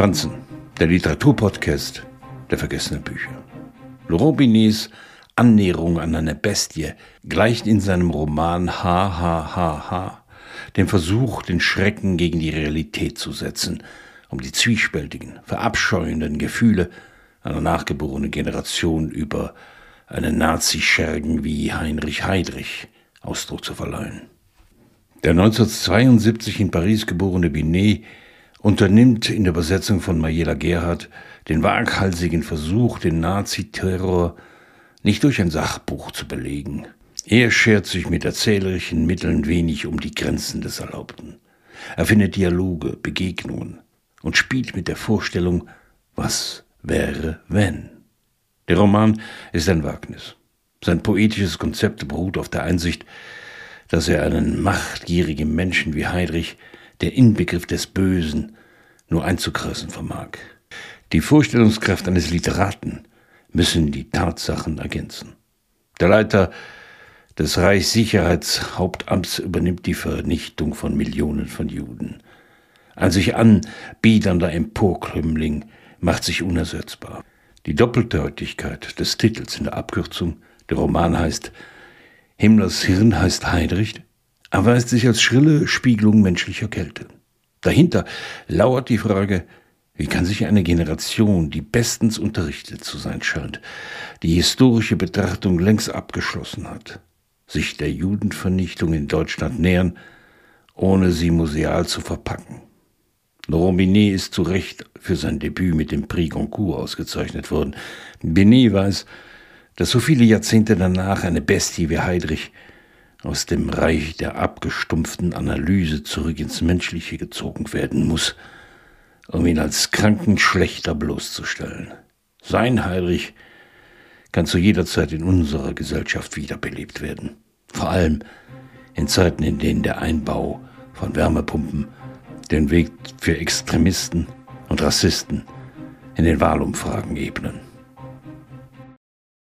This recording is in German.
Franzen, der Literaturpodcast der vergessenen Bücher. Laurent Binets Annäherung an eine Bestie gleicht in seinem Roman HHHH dem Versuch, den Schrecken gegen die Realität zu setzen, um die zwiespältigen, verabscheuenden Gefühle einer nachgeborenen Generation über einen Nazi-Schergen wie Heinrich Heydrich Ausdruck zu verleihen. Der 1972 in Paris geborene Binet unternimmt in der Übersetzung von Mayela Gerhardt den waghalsigen Versuch, den Naziterror nicht durch ein Sachbuch zu belegen. Er schert sich mit erzählerischen Mitteln wenig um die Grenzen des Erlaubten. Er findet Dialoge, Begegnungen und spielt mit der Vorstellung, was wäre, wenn. Der Roman ist ein Wagnis. Sein poetisches Konzept beruht auf der Einsicht, dass er einen machtgierigen Menschen wie Heydrich der Inbegriff des Bösen, nur einzukreisen vermag. Die Vorstellungskraft eines Literaten müssen die Tatsachen ergänzen. Der Leiter des Reichssicherheitshauptamts übernimmt die Vernichtung von Millionen von Juden. Ein sich anbiedernder Emporklümmling macht sich unersetzbar. Die Doppeldeutigkeit des Titels in der Abkürzung, der Roman heißt Himmlers Hirn heißt Heydrich, erweist sich als schrille Spiegelung menschlicher Kälte. Dahinter lauert die Frage, wie kann sich eine Generation, die bestens unterrichtet zu sein scheint, die historische Betrachtung längst abgeschlossen hat, sich der Judenvernichtung in Deutschland nähern, ohne sie museal zu verpacken? Laurent Binet ist zu Recht für sein Debüt mit dem Prix Goncourt ausgezeichnet worden. Binet weiß, dass so viele Jahrzehnte danach eine Bestie wie Heydrich aus dem Reich der abgestumpften Analyse zurück ins Menschliche gezogen werden muss, um ihn als kranken Schlechter bloßzustellen. Sein Heidrich kann zu jeder Zeit in unserer Gesellschaft wiederbelebt werden. Vor allem in Zeiten, in denen der Einbau von Wärmepumpen den Weg für Extremisten und Rassisten in den Wahlumfragen ebnen.